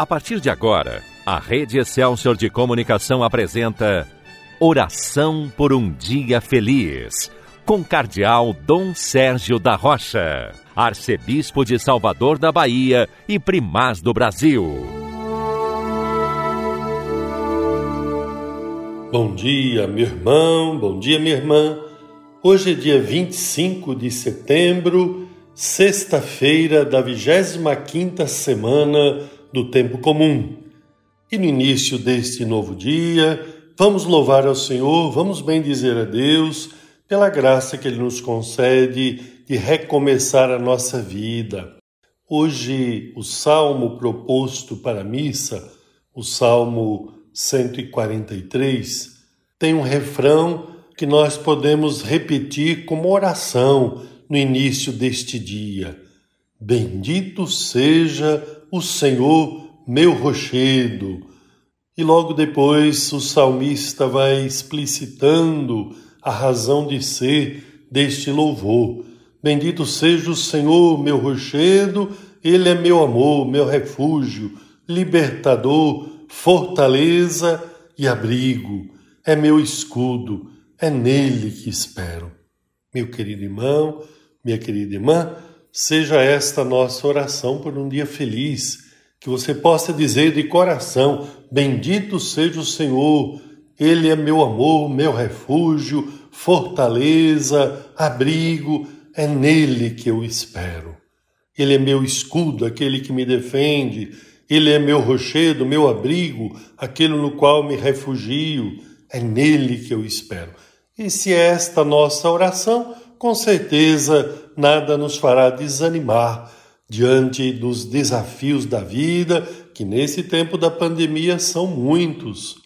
A partir de agora, a Rede Excelsior de Comunicação apresenta Oração por um Dia Feliz, com Cardeal Dom Sérgio da Rocha, Arcebispo de Salvador da Bahia e Primaz do Brasil. Bom dia, meu irmão, bom dia, minha irmã. Hoje é dia 25 de setembro, sexta-feira da 25ª semana do tempo comum. E no início deste novo dia, vamos louvar ao Senhor, vamos bendizer a Deus pela graça que Ele nos concede de recomeçar a nossa vida. Hoje, o salmo proposto para a missa, o salmo 143, tem um refrão que nós podemos repetir como oração no início deste dia. Bendito seja o Senhor, meu rochedo. E logo depois o salmista vai explicitando a razão de ser deste louvor. Bendito seja o Senhor, meu rochedo, ele é meu amor, meu refúgio, libertador, fortaleza e abrigo. É meu escudo, é nele que espero. Meu querido irmão, minha querida irmã, seja esta nossa oração por um dia feliz, que você possa dizer de coração: Bendito seja o Senhor, Ele é meu amor, meu refúgio, fortaleza, abrigo, é nele que eu espero. Ele é meu escudo, aquele que me defende, ele é meu rochedo, meu abrigo, aquele no qual me refugio, é nele que eu espero. E se é esta nossa oração, com certeza nada nos fará desanimar diante dos desafios da vida, que nesse tempo da pandemia são muitos.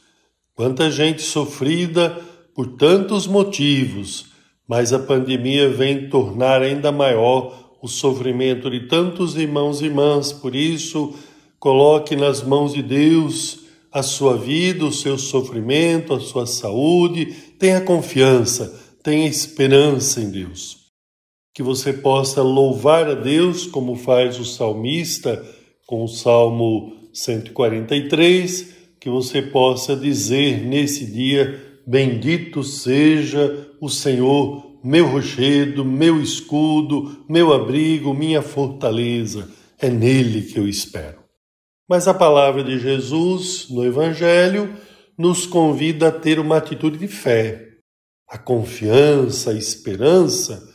Quanta gente sofrida por tantos motivos, mas a pandemia vem tornar ainda maior o sofrimento de tantos irmãos e irmãs. Por isso, coloque nas mãos de Deus a sua vida, o seu sofrimento, a sua saúde. Tenha confiança tenha esperança em Deus. Que você possa louvar a Deus como faz o salmista com o Salmo 143, que você possa dizer nesse dia: Bendito seja o Senhor, meu rochedo, meu escudo, meu abrigo, minha fortaleza. É nele que eu espero. Mas a palavra de Jesus no Evangelho nos convida a ter uma atitude de fé a confiança, a esperança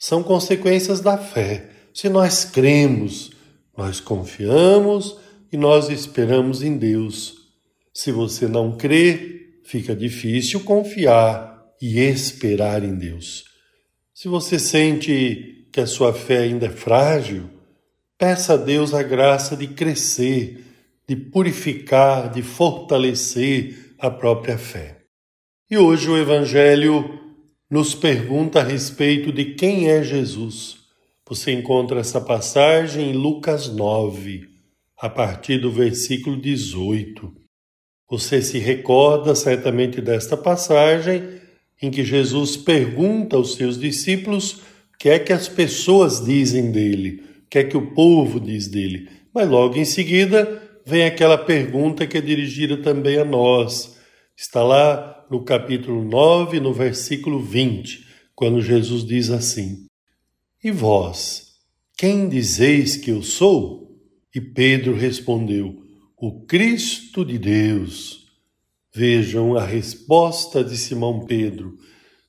são consequências da fé. Se nós cremos, nós confiamos e nós esperamos em Deus. Se você não crê, fica difícil confiar e esperar em Deus. Se você sente que a sua fé ainda é frágil, peça a Deus a graça de crescer, de purificar, de fortalecer a própria fé. E hoje o Evangelho nos pergunta a respeito de quem é Jesus. Você encontra essa passagem em Lucas 9, a partir do versículo 18. Você se recorda certamente desta passagem em que Jesus pergunta aos seus discípulos o que é que as pessoas dizem dele, o que é que o povo diz dele. Mas logo em seguida vem aquela pergunta que é dirigida também a nós. Está lá no capítulo 9, no versículo 20, quando Jesus diz assim: E vós, quem dizeis que eu sou? E Pedro respondeu: O Cristo de Deus. Vejam a resposta de Simão Pedro.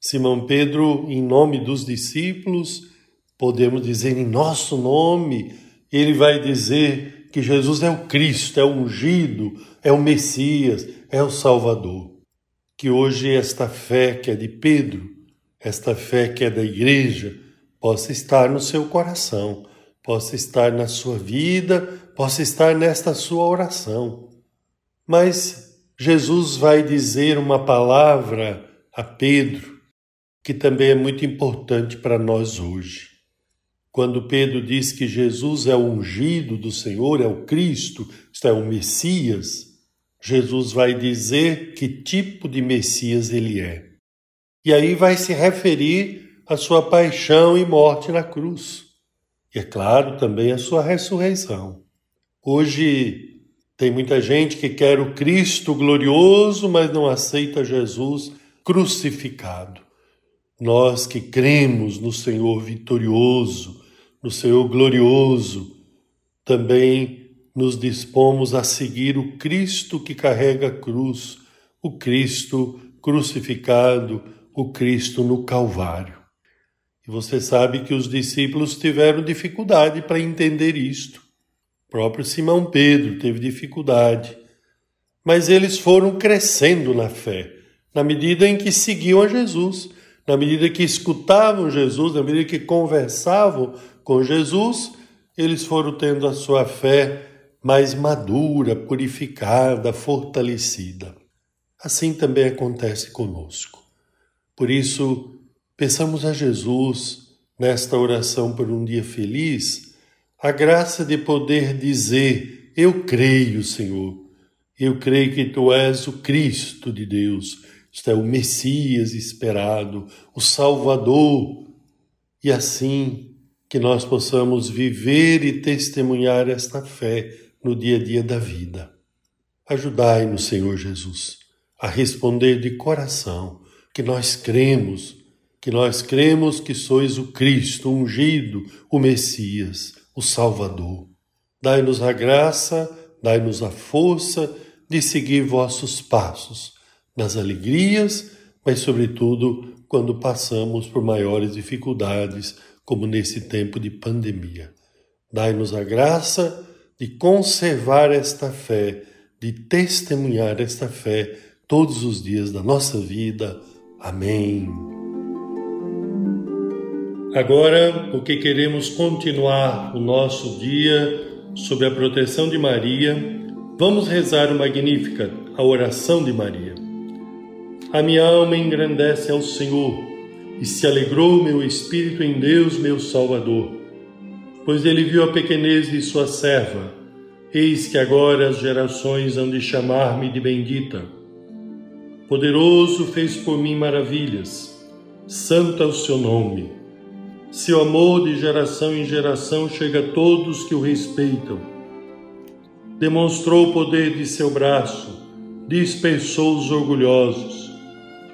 Simão Pedro, em nome dos discípulos, podemos dizer em nosso nome, ele vai dizer que Jesus é o Cristo, é o ungido, é o Messias, é o Salvador que hoje esta fé que é de Pedro, esta fé que é da igreja, possa estar no seu coração, possa estar na sua vida, possa estar nesta sua oração. Mas Jesus vai dizer uma palavra a Pedro que também é muito importante para nós hoje. Quando Pedro diz que Jesus é o ungido do Senhor, é o Cristo, isto é, o Messias, Jesus vai dizer que tipo de Messias ele é. E aí vai se referir à sua paixão e morte na cruz. E é claro também a sua ressurreição. Hoje Tem muita gente que quer o Cristo glorioso, mas não aceita Jesus crucificado. Nós que cremos no Senhor vitorioso, no Senhor glorioso, também nos dispomos a seguir o Cristo que carrega a cruz, o Cristo crucificado, o Cristo no Calvário. E você sabe que os discípulos tiveram dificuldade para entender isto. O próprio Simão Pedro teve dificuldade. Mas eles foram crescendo na fé, na medida em que seguiam a Jesus, na medida que escutavam Jesus, na medida que conversavam com Jesus, eles foram tendo a sua fé mais madura, purificada, fortalecida. Assim também acontece conosco. Por isso, peçamos a Jesus, nesta oração por um dia feliz, a graça de poder dizer: Eu creio, Senhor, eu creio que Tu és o Cristo de Deus, isto é, o Messias esperado, o Salvador, e assim que nós possamos viver e testemunhar esta fé no dia a dia da vida. Ajudai-nos, Senhor Jesus, a responder de coração que nós cremos, que nós cremos que sois o Cristo ungido, o Messias o Salvador. Dai-nos a graça, dai-nos a força de seguir vossos passos, nas alegrias, mas, sobretudo, quando passamos por maiores dificuldades, como nesse tempo de pandemia. Dai-nos a graça de conservar esta fé, de testemunhar esta fé todos os dias da nossa vida. Amém. Agora, porque queremos continuar o nosso dia sob a proteção de Maria, vamos rezar o Magnífica, a oração de Maria. A minha alma engrandece ao Senhor e se alegrou meu espírito em Deus, meu Salvador, pois ele viu a pequenez de sua serva. Eis que agora as gerações hão de chamar-me de bendita. Poderoso fez por mim maravilhas, santo é o seu nome. Seu amor de geração em geração chega a todos que o respeitam. Demonstrou o poder de seu braço, dispersou os orgulhosos,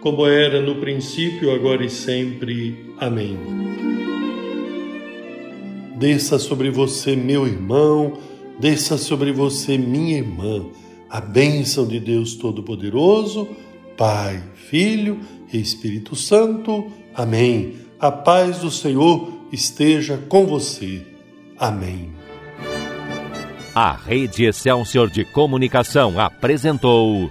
como era no princípio, agora e sempre. Amém. Desça sobre você, meu irmão, desça sobre você, minha irmã, a bênção de Deus Todo-Poderoso, Pai, Filho e Espírito Santo. Amém. A paz do Senhor esteja com você. Amém. A Rede Excelsior de Comunicação apresentou